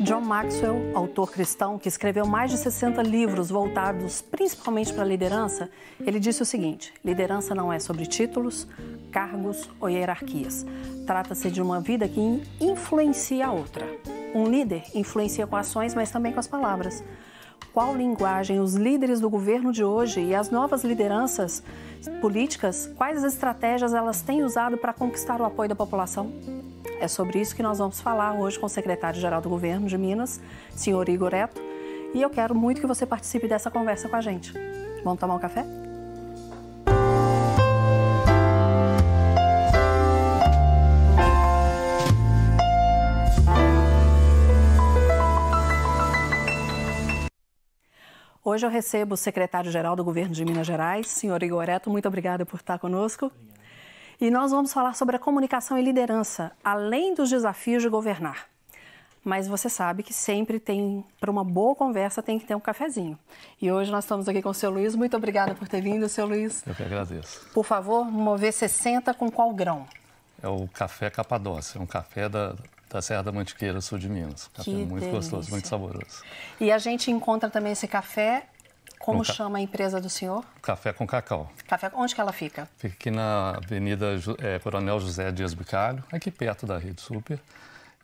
John Maxwell, autor cristão que escreveu mais de 60 livros voltados principalmente para a liderança, ele disse o seguinte: liderança não é sobre títulos, cargos ou hierarquias. Trata-se de uma vida que influencia a outra. Um líder influencia com ações, mas também com as palavras. Qual linguagem os líderes do governo de hoje e as novas lideranças políticas, quais as estratégias elas têm usado para conquistar o apoio da população? É sobre isso que nós vamos falar hoje com o secretário-geral do governo de Minas, senhor Igor Eto, e eu quero muito que você participe dessa conversa com a gente. Vamos tomar um café? Hoje eu recebo o secretário-geral do governo de Minas Gerais, senhor Igor Eto. Muito obrigada por estar conosco. Obrigado. E nós vamos falar sobre a comunicação e liderança, além dos desafios de governar. Mas você sabe que sempre tem, para uma boa conversa, tem que ter um cafezinho. E hoje nós estamos aqui com o seu Luiz. Muito obrigada por ter vindo, seu Luiz. Eu que agradeço. Por favor, mover 60 com qual grão? É o café Capadócia, é um café da, da Serra da Mantiqueira, sul de Minas. Café que muito delícia. gostoso, muito saboroso. E a gente encontra também esse café como ca... chama a empresa do senhor? Café com Cacau. Café, onde que ela fica? Fica aqui na Avenida é, Coronel José Dias Bicalho, aqui perto da Rede Super.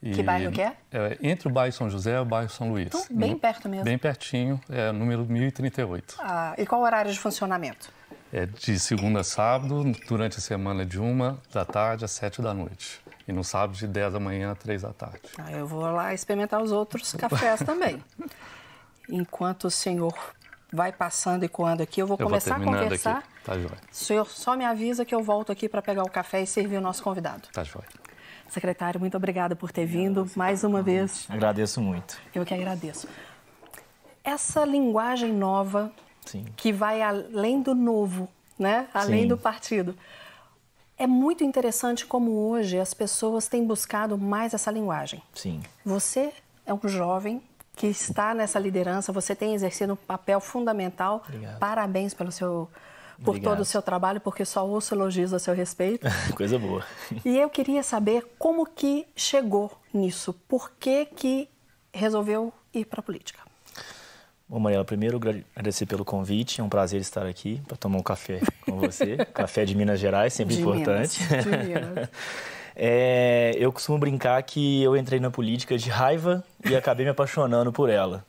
E, que bairro que é? é? Entre o bairro São José e o bairro São Luís. Então, bem no, perto mesmo. Bem pertinho, é número 1038. Ah, e qual o horário de funcionamento? É de segunda a sábado, durante a semana de uma da tarde às sete da noite. E no sábado de 10 da manhã a 3 da tarde. Ah, eu vou lá experimentar os outros cafés também. Enquanto o senhor vai passando e coando aqui. Eu vou eu começar vou a conversar. Aqui. Tá joia. O senhor só me avisa que eu volto aqui para pegar o café e servir o nosso convidado. Tá joia. Secretário, muito obrigada por ter vindo mais uma vez. Agradeço muito. Eu que agradeço. Essa linguagem nova, Sim. que vai além do novo, né? além Sim. do partido. É muito interessante como hoje as pessoas têm buscado mais essa linguagem. Sim. Você é um jovem que está nessa liderança. Você tem exercido um papel fundamental. Obrigado. Parabéns pelo seu por Obrigado. todo o seu trabalho, porque só ouço elogios a seu respeito. Coisa boa. E eu queria saber como que chegou nisso. Por que que resolveu ir para a política? Bom, Mariela, primeiro agradecer pelo convite. É um prazer estar aqui para tomar um café com você. café de Minas Gerais, sempre de importante. Minas. De Minas. É, eu costumo brincar que eu entrei na política de raiva e acabei me apaixonando por ela.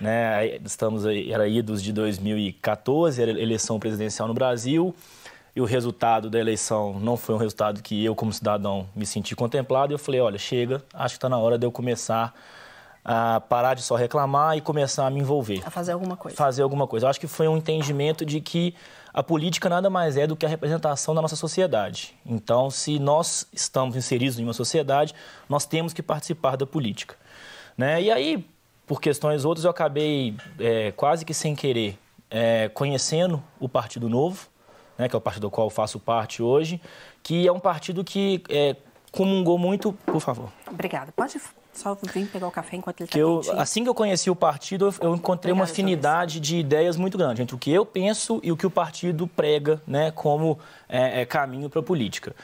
Né? Estamos aí, era idos de 2014, era eleição presidencial no Brasil, e o resultado da eleição não foi um resultado que eu, como cidadão, me senti contemplado. E eu falei: olha, chega, acho que está na hora de eu começar a parar de só reclamar e começar a me envolver. A fazer alguma coisa. Fazer alguma coisa. Eu acho que foi um entendimento de que a política nada mais é do que a representação da nossa sociedade. Então, se nós estamos inseridos em uma sociedade, nós temos que participar da política. Né? E aí, por questões outras, eu acabei é, quase que sem querer é, conhecendo o Partido Novo, né, que é o partido do qual eu faço parte hoje, que é um partido que é, comungou muito. Por favor. Obrigada. Pode só vim pegar o café enquanto ele está eu, Assim que eu conheci o partido, eu encontrei Obrigada, uma afinidade de ideias muito grande entre o que eu penso e o que o partido prega né, como é, é, caminho para a política.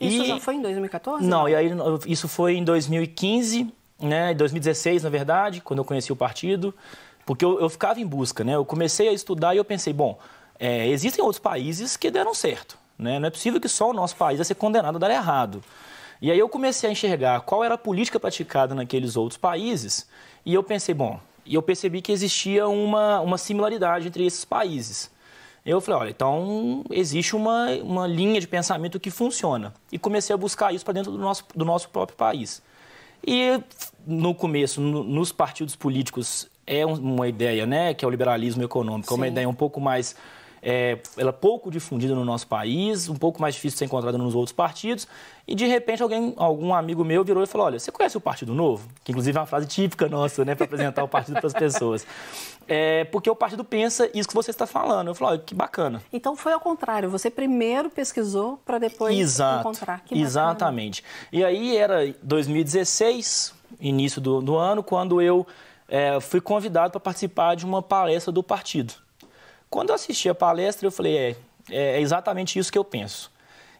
Isso e... já foi em 2014? Não, e aí isso foi em 2015, né, 2016, na verdade, quando eu conheci o partido, porque eu, eu ficava em busca, né? Eu comecei a estudar e eu pensei, bom, é, existem outros países que deram certo, né? Não é possível que só o nosso país vai ser condenado a dar errado. E aí eu comecei a enxergar qual era a política praticada naqueles outros países e eu pensei, bom, e eu percebi que existia uma, uma similaridade entre esses países. Eu falei, olha, então existe uma, uma linha de pensamento que funciona. E comecei a buscar isso para dentro do nosso, do nosso próprio país. E no começo, no, nos partidos políticos, é uma ideia, né, que é o liberalismo econômico, é uma ideia um pouco mais é, ela é pouco difundida no nosso país, um pouco mais difícil de ser encontrada nos outros partidos. E de repente alguém, algum amigo meu virou e falou: Olha, você conhece o Partido Novo? Que inclusive é uma frase típica nossa, né, para apresentar o partido para as pessoas. É, porque o partido pensa isso que você está falando. Eu falo: Olha, que bacana. Então foi ao contrário, você primeiro pesquisou para depois Exato, encontrar. Que exatamente. E aí era 2016, início do, do ano, quando eu é, fui convidado para participar de uma palestra do partido. Quando eu assisti a palestra, eu falei, é, é exatamente isso que eu penso.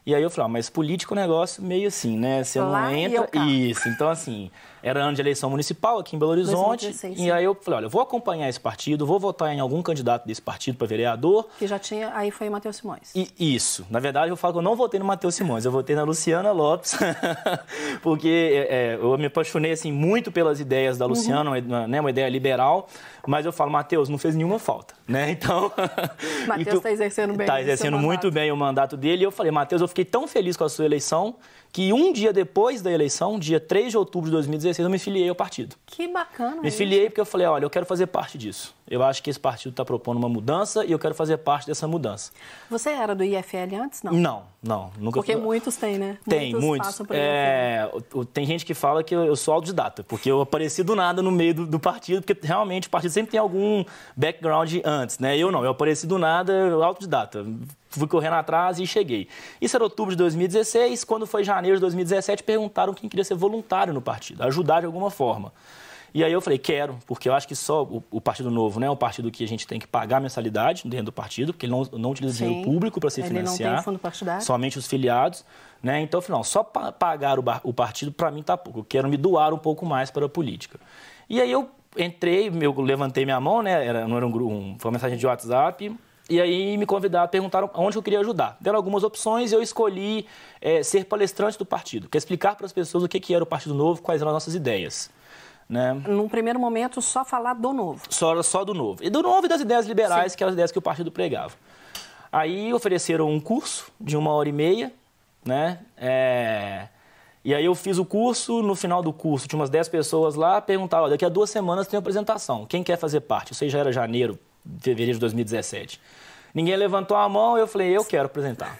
E aí eu falei, ah, mas político é um negócio meio assim, né? Você Lá não entra. Isso. Então, assim, era ano de eleição municipal aqui em Belo Horizonte. 2016, e sim. aí eu falei, olha, eu vou acompanhar esse partido, vou votar em algum candidato desse partido para vereador. Que já tinha, aí foi Matheus Simões. E isso. Na verdade, eu falo que eu não votei no Matheus Simões, eu votei na Luciana Lopes, porque é, eu me apaixonei assim, muito pelas ideias da Luciana, uma, né, uma ideia liberal, mas eu falo, Matheus, não fez nenhuma falta, né? Então... Matheus tá exercendo bem Está seu exercendo muito mandato. bem o mandato dele. E eu falei, Matheus, eu fiquei tão feliz com a sua eleição que um dia depois da eleição, dia 3 de outubro de 2016, eu me filiei ao partido. Que bacana. Me isso. filiei porque eu falei, olha, eu quero fazer parte disso. Eu acho que esse partido está propondo uma mudança e eu quero fazer parte dessa mudança. Você era do IFL antes? Não. Não, não. Nunca Porque muitos têm, né? Tem, muitos. IFL. É, tem gente que fala que eu, sou autodidata, porque eu apareci do nada no meio do, do partido, porque realmente o partido sempre tem algum background antes, né? Eu não, eu apareci do nada, eu autodidata. Fui correndo atrás e cheguei. Isso era outubro de 2016. Quando foi janeiro de 2017, perguntaram quem queria ser voluntário no partido, ajudar de alguma forma. E aí eu falei, quero, porque eu acho que só o, o Partido Novo, né, é um partido que a gente tem que pagar mensalidade dentro do partido, porque ele não, não utiliza Sim. dinheiro público para se Ele não tem financiar. fundo partidário. Somente os filiados. Né? Então eu falei, não, só pa- pagar o, o partido para mim tá pouco. Eu quero me doar um pouco mais para a política. E aí eu entrei, eu levantei minha mão, né? Era, não era um grupo, um, foi uma mensagem de WhatsApp. E aí me convidaram, perguntaram onde eu queria ajudar. Deram algumas opções e eu escolhi eh, ser palestrante do partido, que é explicar para as pessoas o que, que era o Partido Novo, quais eram as nossas ideias. Né? Num primeiro momento, só falar do novo. Só, só do novo. E do novo e das ideias liberais, que eram as ideias que o partido pregava. Aí ofereceram um curso de uma hora e meia, né? É, E aí eu fiz o curso, no final do curso tinha umas 10 pessoas lá, perguntaram, daqui a duas semanas tem apresentação, quem quer fazer parte? Isso aí já era janeiro, fevereiro de 2017. Ninguém levantou a mão, eu falei, eu quero apresentar.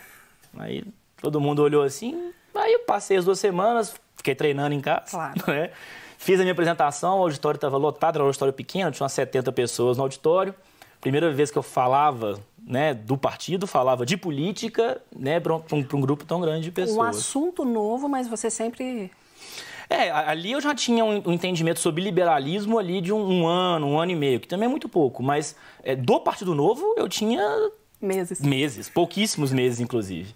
Aí todo mundo olhou assim, aí eu passei as duas semanas, fiquei treinando em casa, Claro. né? Fiz a minha apresentação, o auditório estava lotado, era um auditório pequeno, tinha umas 70 pessoas no auditório. Primeira vez que eu falava né, do partido, falava de política, né, para um, um grupo tão grande de Um pessoas. assunto novo, mas você sempre. É, ali eu já tinha um, um entendimento sobre liberalismo ali de um, um ano, um ano e meio, que também é muito pouco, mas é, do Partido Novo eu tinha Meses. meses, pouquíssimos meses, inclusive.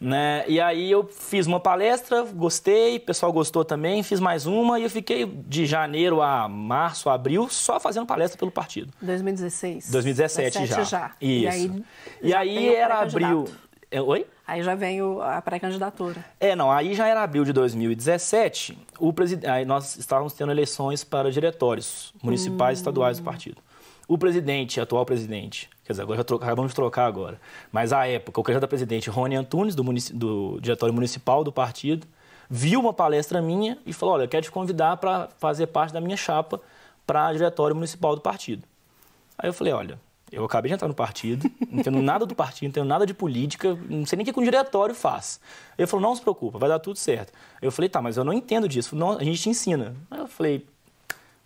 Né? E aí eu fiz uma palestra, gostei, o pessoal gostou também, fiz mais uma e eu fiquei de janeiro a março, abril, só fazendo palestra pelo partido. 2016. 2017 já. 17 já. Isso. E aí, E aí era abril. É, oi? Aí já vem o- a pré-candidatura. É, não, aí já era abril de 2017, o preside... aí nós estávamos tendo eleições para diretórios municipais e estaduais do partido. O presidente, atual presidente, quer dizer, agora já tro... acabamos de trocar agora, mas à época, o candidato a presidente Rony Antunes, do, munici... do diretório municipal do partido, viu uma palestra minha e falou, olha, eu quero te convidar para fazer parte da minha chapa para diretório municipal do partido. Aí eu falei, olha, eu acabei de entrar no partido, não entendo nada do partido, não entendo nada de política, não sei nem o que um diretório faz. Ele falou, não se preocupa, vai dar tudo certo. Eu falei, tá, mas eu não entendo disso. Não, a gente te ensina. Aí eu falei,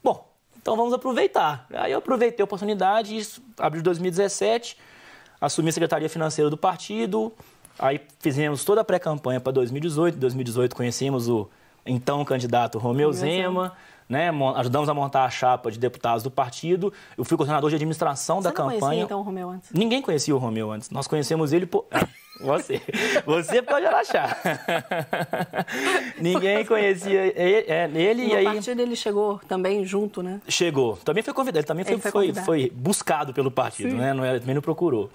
bom, então vamos aproveitar. Aí eu aproveitei a oportunidade, isso, abril de 2017, assumi a Secretaria Financeira do partido, aí fizemos toda a pré-campanha para 2018. Em 2018 conhecemos o então candidato Romeu Romeu Zema, né, ajudamos a montar a chapa de deputados do partido. Eu fui coordenador de administração da Você não campanha. conhecia, então, o Romeu antes? Ninguém conhecia o Romeu antes. Nós conhecemos ele por. Você. Você pode achar. Ninguém conhecia ele, é, ele E e aí. partido ele chegou também junto, né? Chegou. Também foi convidado. Ele também foi, Ele foi foi, foi buscado pelo partido, Sim. né? Não era, também não procurou.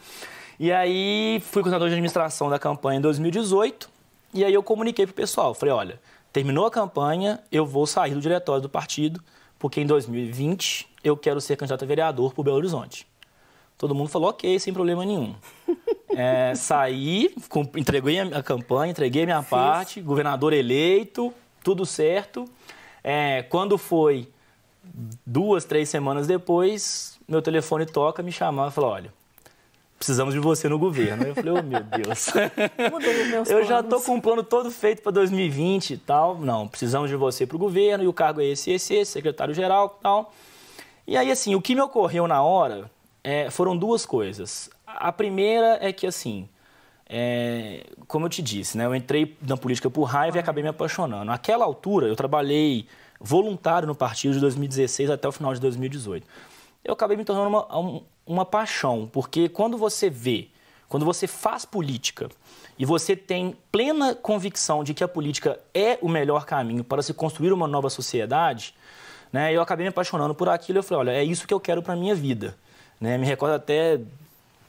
E aí fui coordenador de administração da campanha em 2018. E aí eu comuniquei pro pessoal. Falei, olha, terminou a campanha, eu vou sair do diretório do partido, porque em 2020 eu quero ser candidato a vereador por Belo Horizonte. Todo mundo falou, ok, sem problema nenhum. É, saí, entreguei a campanha, entreguei a minha parte, governador eleito, tudo certo. É, quando foi duas, três semanas depois, meu telefone toca, me chamava e falou, olha, precisamos de você no governo. Eu falei, oh meu Deus. Mudei meus Eu já tô com um plano todo feito para 2020 e tal. Não, precisamos de você para o governo e o cargo é esse, esse, esse, secretário-geral e tal. E aí, assim, o que me ocorreu na hora é, foram duas coisas. A primeira é que, assim, é, como eu te disse, né, eu entrei na política por raiva e acabei me apaixonando. Naquela altura, eu trabalhei voluntário no partido de 2016 até o final de 2018. Eu acabei me tornando uma, um- uma paixão, porque quando você vê Quando você faz política e você tem plena convicção de que a política é o melhor caminho para se construir uma nova sociedade, né, eu acabei me apaixonando por aquilo. Eu falei, olha, é isso que eu quero para minha vida. Né, me recordo até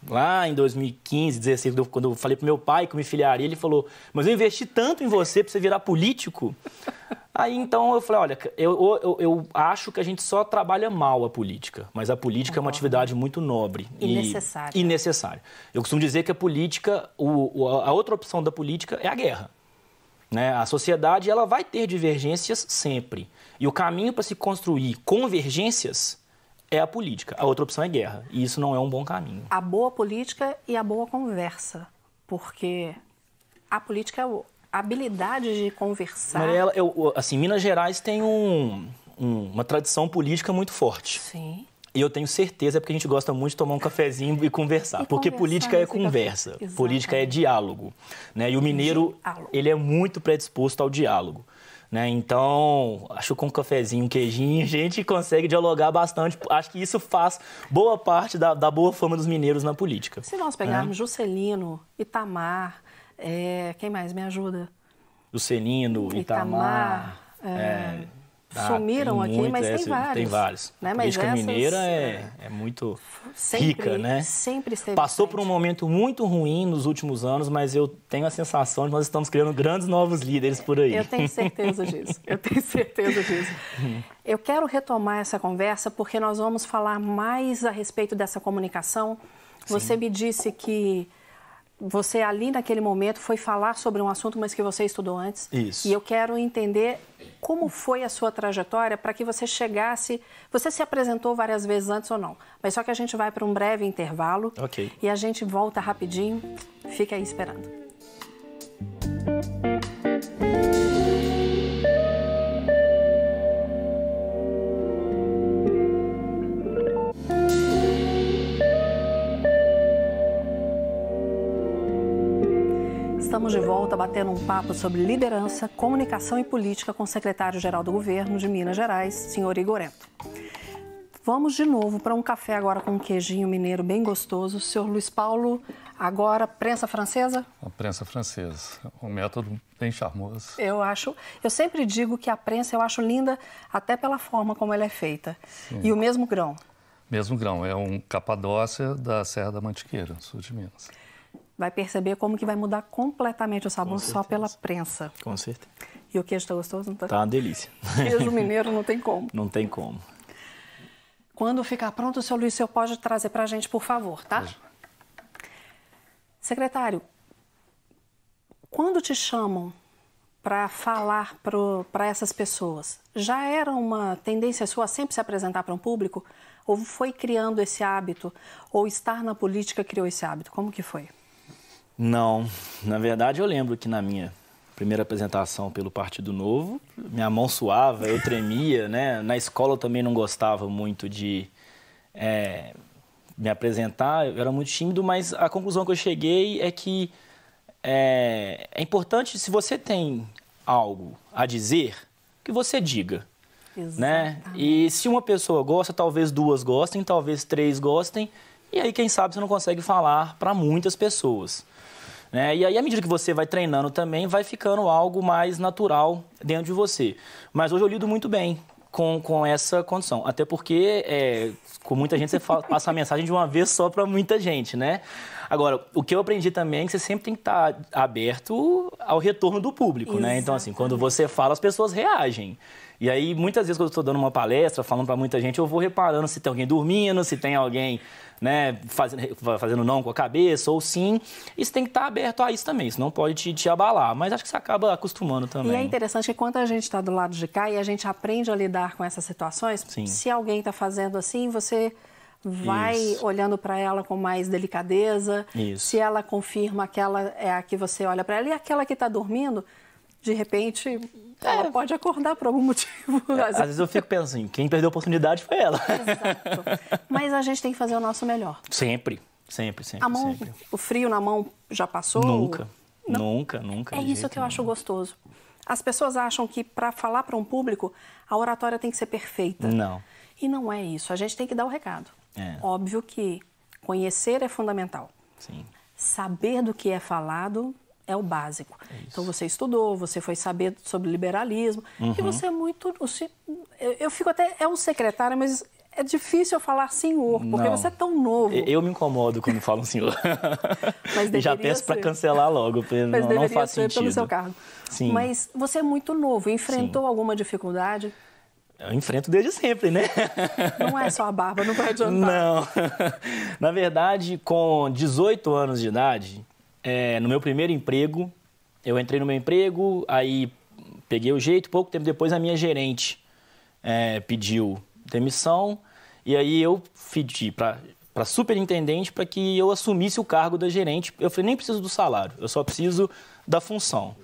lá em 2015, 2016, quando eu falei pro meu pai que eu me filiaria, ele falou: Mas eu investi tanto em você para você virar político. Aí então eu falei: Olha, eu, eu, eu, acho que a gente só trabalha mal a política, mas a política é uma atividade muito nobre e necessária. E necessária. Eu costumo dizer que a política, o, a outra opção da política é a guerra. Né? A sociedade ela vai ter divergências sempre. E o caminho para se construir convergências é a política. A outra opção é guerra. E isso não é um bom caminho. A boa política e a boa conversa. Porque a política é a habilidade de conversar. Mariela, eu, assim, Minas Gerais tem um, um, uma tradição política muito forte. Sim. E eu tenho certeza é porque a gente gosta muito de tomar um cafezinho e conversar. E porque conversar política é conversa, política é diálogo. Né? E o mineiro, diálogo. ele é muito predisposto ao diálogo. Né? Então, acho que com um cafezinho, um queijinho, a gente consegue dialogar bastante. Acho que isso faz boa parte da, da boa fama dos mineiros na política. Se nós pegarmos é. Juscelino, Itamar, é, quem mais me ajuda? Juscelino, Itamar. Itamar é, é ah, sumiram aqui, muito, mas é, tem vários. Tem vários. Né? A política essas, mineira é, é muito sempre, rica, né? Sempre esteve Passou por um momento muito ruim nos últimos anos, mas eu tenho a sensação de que nós estamos criando grandes novos líderes por aí. Eu tenho certeza disso. Eu tenho certeza disso. Eu quero retomar essa conversa porque nós vamos falar mais a respeito dessa comunicação. Sim. Você me disse que você ali naquele momento foi falar sobre um assunto, mas que você estudou antes. Isso. E eu quero entender como foi a sua trajetória para que você chegasse. Você se apresentou várias vezes antes ou não? Mas só que a gente vai para um breve intervalo. Ok. E a gente volta rapidinho. Fica aí esperando. Estamos de volta batendo um papo sobre liderança, comunicação e política com o secretário-geral do governo de Minas Gerais, senhor Igorento. Vamos de novo para um café agora com um queijinho mineiro bem gostoso. Senhor Luiz Paulo, agora prensa francesa? A prensa francesa, um método bem charmoso. Eu acho, eu sempre digo que a prensa eu acho linda até pela forma como ela é feita. Sim. E o mesmo grão? Mesmo grão, é um capadócia da Serra da Mantiqueira, sul de Minas vai perceber como que vai mudar completamente o sabor só pela prensa. Com certeza. E o queijo está gostoso? Não tá? Tá uma delícia. Queijo mineiro não tem como. Não tem como. Quando ficar pronto, o senhor Luiz, o senhor pode trazer para a gente, por favor, tá? Pode. Secretário, quando te chamam para falar para essas pessoas, já era uma tendência sua sempre se apresentar para um público? Ou foi criando esse hábito? Ou estar na política criou esse hábito? Como que foi? Não, na verdade eu lembro que na minha primeira apresentação pelo Partido Novo, minha mão suava, eu tremia, né? Na escola eu também não gostava muito de é, me apresentar, eu era muito tímido, mas a conclusão que eu cheguei é que é, é importante, se você tem algo a dizer, que você diga. Né? E se uma pessoa gosta, talvez duas gostem, talvez três gostem, e aí quem sabe você não consegue falar para muitas pessoas. Né? E aí, à medida que você vai treinando também, vai ficando algo mais natural dentro de você. Mas hoje eu lido muito bem com, com essa condição. Até porque, é, com muita gente, você passa a mensagem de uma vez só para muita gente, né? Agora, o que eu aprendi também é que você sempre tem que estar aberto ao retorno do público, Exatamente. né? Então, assim, quando você fala, as pessoas reagem. E aí, muitas vezes, quando eu estou dando uma palestra, falando para muita gente, eu vou reparando se tem alguém dormindo, se tem alguém né, fazendo, fazendo não com a cabeça ou sim. Isso tem que estar aberto a isso também, isso não pode te, te abalar. Mas acho que você acaba acostumando também. E é interessante que quando a gente está do lado de cá e a gente aprende a lidar com essas situações, sim. se alguém está fazendo assim, você vai Isso. olhando para ela com mais delicadeza. Isso. Se ela confirma que ela é a que você olha para ela e aquela que está dormindo, de repente ela é. pode acordar por algum motivo. É, às vezes eu fico pensando, quem perdeu a oportunidade foi ela. Exato. Mas a gente tem que fazer o nosso melhor. Sempre, sempre, sempre. A mão, sempre. o frio na mão já passou? Nunca, Não. nunca, nunca. É isso que eu acho gostoso. As pessoas acham que para falar para um público, a oratória tem que ser perfeita. Não. E não é isso. A gente tem que dar o recado. É. Óbvio que conhecer é fundamental. Sim saber do que é falado é o básico. É então você estudou, você foi saber sobre liberalismo uhum. e você é muito. Eu fico até é um secretário, mas é difícil eu falar senhor, porque não. você é tão novo. Eu me incomodo quando falam senhor. Mas já peço para cancelar logo, porque Mas não, não faz ser sentido. pelo seu cargo. Sim. Mas você é muito novo, enfrentou Sim. alguma dificuldade? Eu enfrento desde sempre, né? Não é só a barba, não vai adiantar. Não. Na verdade, com 18 anos de idade, é, no meu primeiro emprego, eu entrei no meu emprego, aí peguei o jeito, pouco tempo depois a minha gerente é, pediu demissão e aí eu pedi para para superintendente para que eu assumisse o cargo da gerente. Eu falei, nem preciso do salário, eu só preciso da função.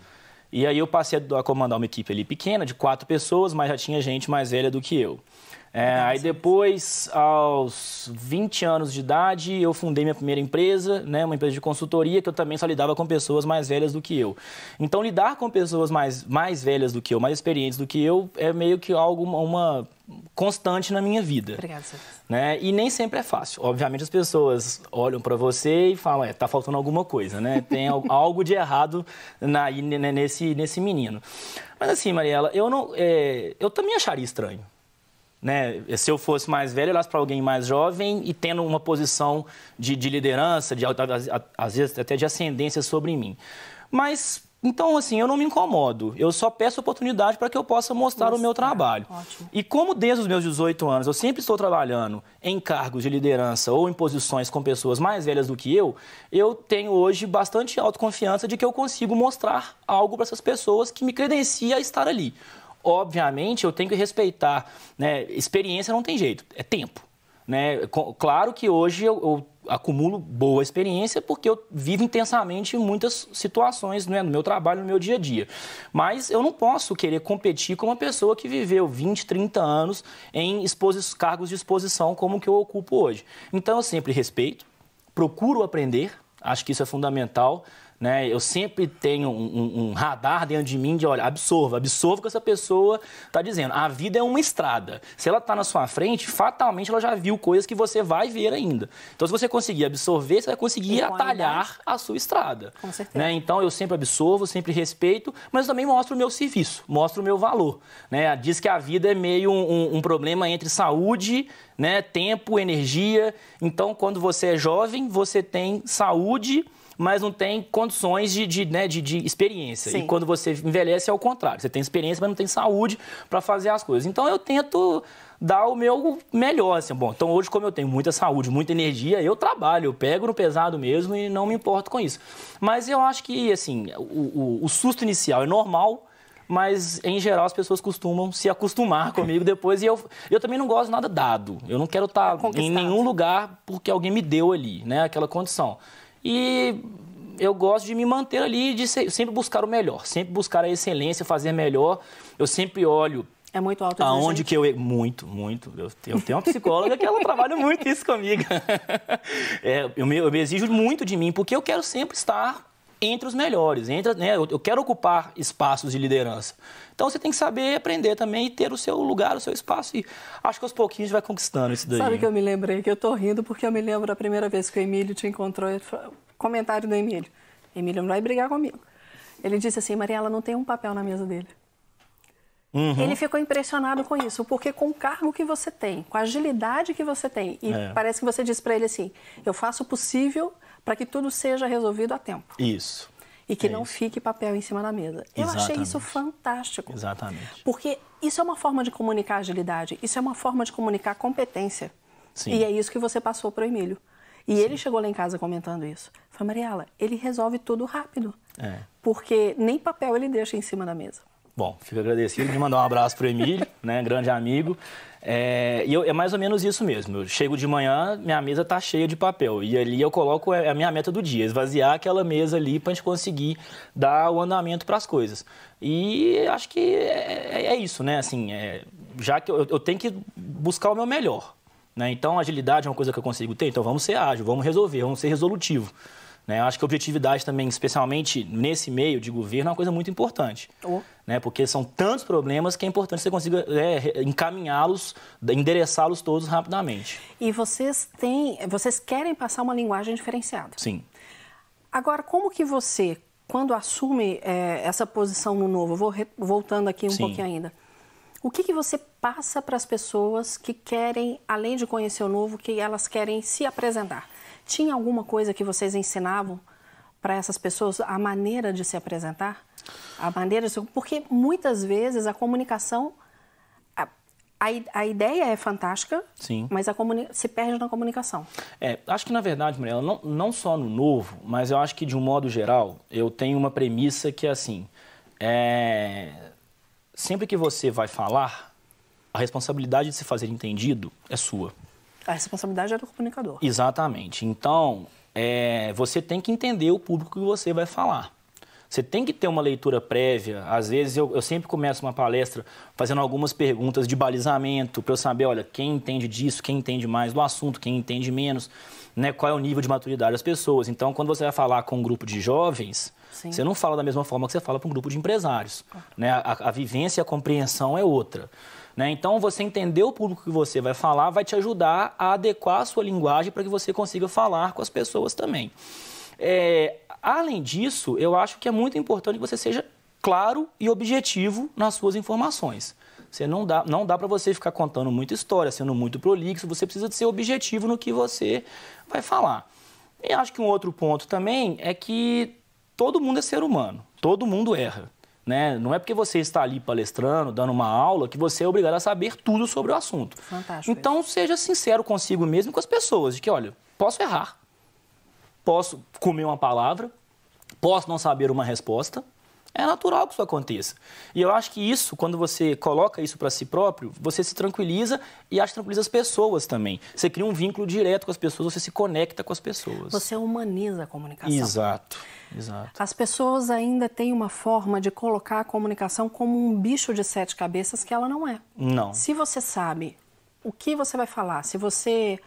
E aí eu passei a comandar uma equipe ali pequena, de quatro pessoas, mas já tinha gente mais velha do que eu. É, aí depois, aos 20 anos de idade, eu fundei minha primeira empresa, né, uma empresa de consultoria, que eu também só lidava com pessoas mais velhas do que eu. Então, lidar com pessoas mais, mais velhas do que eu, mais experientes do que eu, é meio que algo, uma constante na minha vida. Obrigada, né? E nem sempre é fácil. Obviamente as pessoas olham para você e falam, é, tá faltando alguma coisa, né? Tem algo de errado na, nesse, nesse menino. Mas assim, Mariela, eu não, é, eu também acharia estranho. Né? Se eu fosse mais velho, olhasse para alguém mais jovem e tendo uma posição de, de liderança, de, às vezes até de ascendência sobre mim. Mas então, assim, eu não me incomodo. Eu só peço oportunidade para que eu possa mostrar Nossa, o meu trabalho. Ótimo. E como desde os meus 18 anos eu sempre estou trabalhando em cargos de liderança ou em posições com pessoas mais velhas do que eu, eu tenho hoje bastante autoconfiança de que eu consigo mostrar algo para essas pessoas que me credencia a estar ali. Obviamente, eu tenho que respeitar, né? Experiência não tem jeito, é tempo. Né? Claro que hoje eu, eu acumulo boa experiência porque eu vivo intensamente muitas situações né, no meu trabalho, no meu dia a dia. Mas eu não posso querer competir com uma pessoa que viveu 20, 30 anos em cargos de exposição como o que eu ocupo hoje. Então eu sempre respeito, procuro aprender, acho que isso é fundamental. Né? Eu sempre tenho um, um, radar dentro de mim de, olha, absorva, absorva o que essa pessoa está dizendo. A vida é uma estrada. Se ela está na sua frente, fatalmente ela já viu coisas que você vai ver ainda. Então, se você conseguir absorver, você vai conseguir atalhar a sua estrada. Com certeza. Né? Então, eu sempre absorvo, sempre respeito, mas também mostro o meu serviço, mostro o meu valor. Né? Diz que a vida é meio um, um problema entre saúde né, tempo, energia. Então, quando você é jovem, você tem saúde mas não tem condições de, de, né, de, de experiência. Sim. E quando você envelhece é o contrário. Você tem experiência, mas não tem saúde para fazer as coisas. Então eu tento dar o meu melhor. Assim. Bom, então hoje, como eu tenho muita saúde, muita energia, eu trabalho, eu pego no pesado mesmo e não me importo com isso. Mas eu acho que, assim, o, o, o susto inicial é normal, mas em geral as pessoas costumam se acostumar comigo depois. E eu, eu também não gosto de nada dado. Eu não quero estar é em nenhum lugar porque alguém me deu ali, né? Aquela condição. E eu gosto de me manter ali, de sempre buscar o melhor, sempre buscar a excelência, fazer melhor. Eu sempre olho é muito alto. Aonde que eu muito, muito. Eu tenho, eu tenho uma psicóloga que ela trabalha muito isso comigo. É, eu, me, eu me exijo muito de mim porque eu quero sempre estar entre os melhores, entre, né, eu, quero ocupar espaços de liderança. Então você tem que saber aprender também e ter o seu lugar, o seu espaço. E acho que aos pouquinhos a gente vai conquistando isso daí. Sabe que eu me lembrei que eu tô rindo porque eu me lembro a primeira vez que o Emílio te encontrou, comentário do Emílio. Emílio não vai brigar comigo. Ele disse assim, Mariela, não tem um papel na mesa dele. Uhum. Ele ficou impressionado com isso, porque com o cargo que você tem, com a agilidade que você tem, e é. parece que você disse para ele assim: eu faço o possível para que tudo seja resolvido a tempo. Isso. E que é não isso. fique papel em cima da mesa. Eu Exatamente. achei isso fantástico. Exatamente. Porque isso é uma forma de comunicar agilidade, isso é uma forma de comunicar competência. Sim. E é isso que você passou para o Emílio. E Sim. ele chegou lá em casa comentando isso. Falei, Mariela, ele resolve tudo rápido. É. Porque nem papel ele deixa em cima da mesa. Bom, fico agradecido de mandar um abraço para o Emílio, né, grande amigo. É, e eu, é mais ou menos isso mesmo. Eu chego de manhã, minha mesa está cheia de papel. E ali eu coloco é, a minha meta do dia, esvaziar aquela mesa ali para a gente conseguir dar o andamento para as coisas. E acho que é, é, é isso, né? Assim, é, já que eu, eu tenho que buscar o meu melhor. Né? Então, agilidade é uma coisa que eu consigo ter, então vamos ser ágil, vamos resolver, vamos ser resolutivo. Né? Eu acho que a objetividade também, especialmente nesse meio de governo, é uma coisa muito importante. Oh. Né? Porque são tantos problemas que é importante que você consiga é, encaminhá-los, endereçá-los todos rapidamente. E vocês têm, vocês querem passar uma linguagem diferenciada. Sim. Agora, como que você, quando assume é, essa posição no novo, vou voltando aqui um Sim. pouquinho ainda, o que, que você passa para as pessoas que querem, além de conhecer o novo, que elas querem se apresentar? Tinha alguma coisa que vocês ensinavam para essas pessoas, a maneira de se apresentar? A maneira de... Porque muitas vezes a comunicação a, a ideia é fantástica, Sim. mas a comuni se perde na comunicação. É, acho que na verdade, Mariela, não, não só no novo, mas eu acho que de um modo geral, eu tenho uma premissa que é assim: é, sempre que você vai falar, a responsabilidade de se fazer entendido é sua. A responsabilidade é do comunicador. Exatamente. Então, é, você tem que entender o público que você vai falar. Você tem que ter uma leitura prévia. Às vezes eu, eu sempre começo uma palestra fazendo algumas perguntas de balizamento para eu saber, olha, quem entende disso, quem entende mais do assunto, quem entende menos, né? Qual é o nível de maturidade das pessoas. Então, quando você vai falar com um grupo de jovens, Sim. você não fala da mesma forma que você fala para um grupo de empresários. Né? A, a vivência e a compreensão é outra. Né? Então, você entender o público que você vai falar vai te ajudar a adequar a sua linguagem para que você consiga falar com as pessoas também. É, Além disso, eu acho que é muito importante que você seja claro e objetivo nas suas informações. Você não dá, não dá para você ficar contando muita história, sendo muito prolixo, você precisa de ser objetivo no que você vai falar. E acho que um outro ponto também é que todo mundo é ser humano, todo mundo erra. Né? Não é porque você está ali palestrando, dando uma aula, que você é obrigado a saber tudo sobre o assunto. Fantástico. Então, isso. seja sincero consigo mesmo e com as pessoas, de que, olha, posso errar, posso comer uma palavra, posso não saber uma resposta. É natural que isso aconteça. E eu acho que isso, quando você coloca isso para si próprio, você se tranquiliza e acho que tranquiliza as pessoas também. Você cria um vínculo direto com as pessoas, você se conecta com as pessoas. Você humaniza a comunicação. Exato, exato. As pessoas ainda têm uma forma de colocar a comunicação como um bicho de sete cabeças que ela não é. Não. Se você sabe o que você vai falar, se você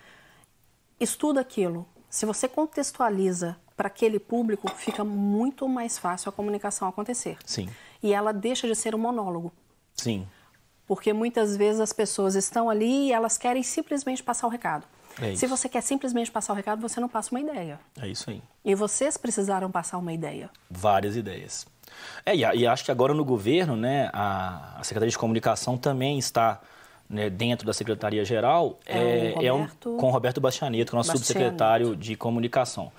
estuda aquilo, se você contextualiza para aquele público, fica muito mais fácil a comunicação acontecer. Sim. E ela deixa de ser um monólogo. Sim. Porque muitas vezes as pessoas estão ali e elas querem simplesmente passar o recado. É Se você quer simplesmente passar o recado, você não passa uma ideia. É isso aí. E vocês precisaram passar uma ideia. Várias ideias. É, e, e acho que agora no governo, né, a, a Secretaria de Comunicação também está né, dentro da Secretaria-Geral é, é, é um, com o Roberto Bastianeto, que é nosso subsecretário de Comunicação.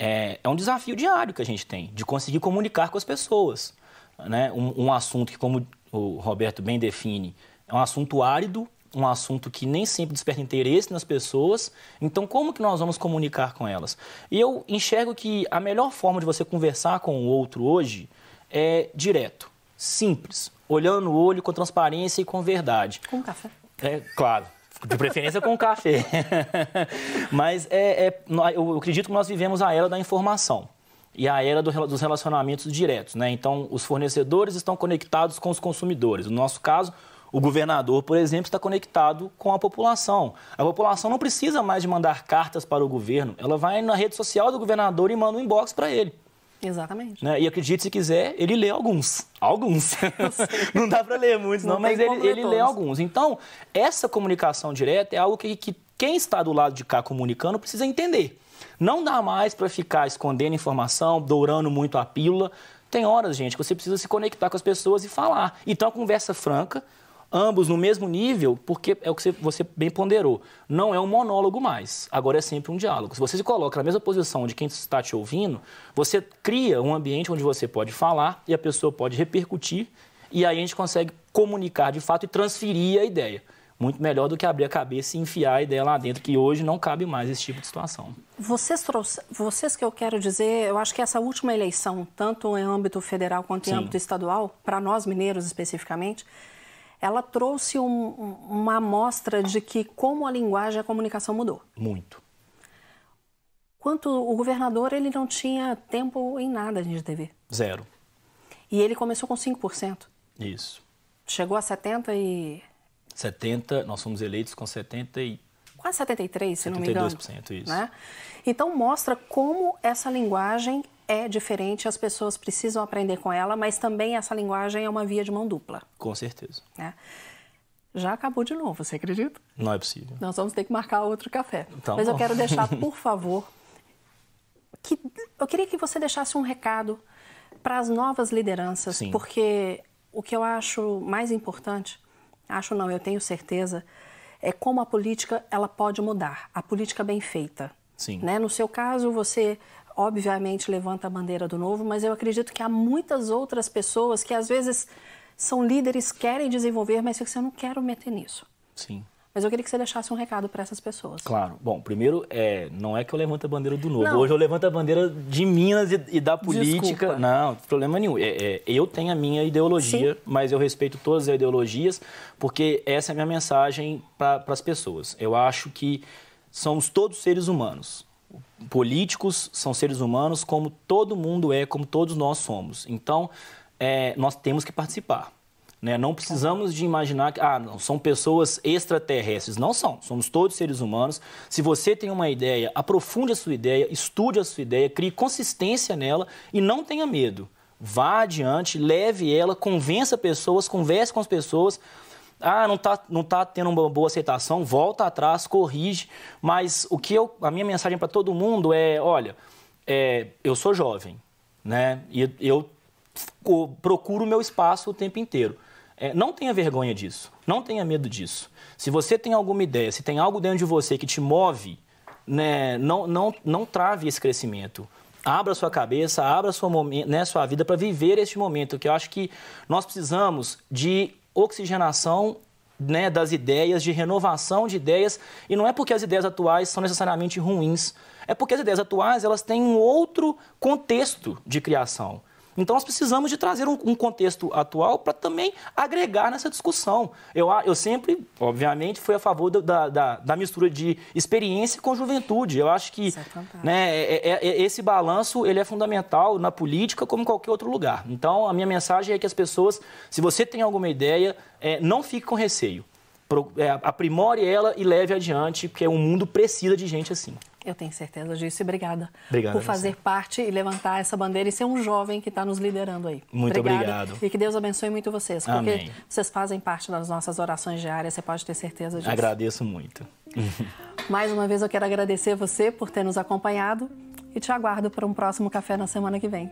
É, é, um desafio diário que a gente tem, de conseguir comunicar com as pessoas. Né? Um, um assunto que, como o Roberto bem define, é um assunto árido, um assunto que nem sempre desperta interesse nas pessoas. Então, como que nós vamos comunicar com elas? E eu enxergo que a melhor forma de você conversar com o outro hoje é direto, simples, olhando no olho com transparência e com verdade. Com café. É, claro. De preferência com café. Mas é, é, eu acredito que nós vivemos a era da informação e a era do, dos relacionamentos diretos. Né? Então, os fornecedores estão conectados com os consumidores. No nosso caso, o governador, por exemplo, está conectado com a população. A população não precisa mais de mandar cartas para o governo. Ela vai na rede social do governador e manda um inbox para ele. Exatamente. Né? E acredite se quiser, ele lê alguns. Alguns. não dá para ler muitos, não, não mas ele, ele lê alguns. Então, essa comunicação direta é algo que, que quem está do lado de cá comunicando precisa entender. Não dá mais para ficar escondendo informação, dourando muito a pílula. Tem horas, gente, que você precisa se conectar com as pessoas e falar. Então, a conversa franca, ambos no mesmo nível, porque é o que você bem ponderou. Não é um monólogo mais, agora é sempre um diálogo. Se você se coloca na mesma posição de quem está te ouvindo, você cria um ambiente onde você pode falar e a pessoa pode repercutir, e aí a gente consegue comunicar de fato e transferir a ideia. Muito melhor do que abrir a cabeça e enfiar a ideia lá dentro, que hoje não cabe mais esse tipo de situação. Vocês, trouxe, vocês que eu quero dizer, eu acho que essa última eleição, tanto em âmbito federal quanto em Sim. âmbito estadual, para nós mineiros especificamente, ela trouxe um, uma amostra de que como a linguagem e a comunicação mudou. Muito. Quanto o governador, ele não tinha tempo em nada de TV. Zero. E ele começou com 5%. Isso. Chegou a 70 e... 70, nós fomos eleitos com 70 e... Quase 73, se 72%, não me engano. 72%, isso. Né? Então mostra como essa linguagem é diferente, as pessoas precisam aprender com ela, mas também essa linguagem é uma via de mão dupla. Com certeza. Né? Já acabou de novo, você acredita? Não é possível. Nós vamos ter que marcar outro café. Então, mas eu quero deixar, por favor, que eu queria que você deixasse um recado para as novas lideranças, Sim. porque o que eu acho mais importante, acho não, eu tenho certeza, é como a política ela pode mudar, a política bem feita. Sim. Né? No seu caso, você obviamente levanta a bandeira do novo, mas eu acredito que há muitas outras pessoas que às vezes são líderes, querem desenvolver, mas ficam assim, eu não quero meter nisso. Sim. Mas eu queria que você deixasse um recado para essas pessoas. Claro. Bom, primeiro, é, não é que eu levanto a bandeira do novo. Não. Hoje eu levanto a bandeira de Minas e, e da política. Desculpa. Não, problema nenhum. É, é, eu tenho a minha ideologia, Sim. mas eu respeito todas as ideologias, porque essa é a minha mensagem para as pessoas. Eu acho que somos todos seres humanos. Políticos são seres humanos, como todo mundo é, como todos nós somos. Então, é, nós temos que participar. Né? Não precisamos de imaginar que ah, não, são pessoas extraterrestres. Não são, somos todos seres humanos. Se você tem uma ideia, aprofunde a sua ideia, estude a sua ideia, crie consistência nela e não tenha medo. Vá adiante, leve ela, convença pessoas, converse com as pessoas. Ah, não está não tá tendo uma boa aceitação, volta atrás, corrige. Mas o que eu, a minha mensagem para todo mundo é, olha, é, eu sou jovem, né? E eu procuro o meu espaço o tempo inteiro. É, não tenha vergonha disso, não tenha medo disso. Se você tem alguma ideia, se tem algo dentro de você que te move, né, não, não, não trave esse crescimento. Abra sua cabeça, abra sua, né, sua vida para viver este momento, que eu acho que nós precisamos de oxigenação né, das ideias, de renovação de ideias, e não é porque as ideias atuais são necessariamente ruins, é porque as ideias atuais elas têm um outro contexto de criação. Então nós precisamos de trazer um, um contexto atual para também agregar nessa discussão. Eu, eu sempre, obviamente, fui a favor da, da, da mistura de experiência com juventude. Eu acho que é né, é- é- é- esse balanço ele é fundamental na política como em qualquer outro lugar. Então a minha mensagem é que as pessoas, se você tem alguma ideia, é, não fique com receio. Pro- é, aprimore ela e leve adiante, porque o mundo precisa de gente assim. Eu tenho certeza disso e obrigada Obrigado por fazer parte e levantar essa bandeira e ser um jovem que está nos liderando aí. Muito Obrigada. obrigado. E que Deus abençoe muito vocês, porque Amém. vocês fazem parte das nossas orações diárias, você pode ter certeza disso. Agradeço muito. Mais uma vez eu quero agradecer você por ter nos acompanhado e te aguardo para um próximo café na semana que vem.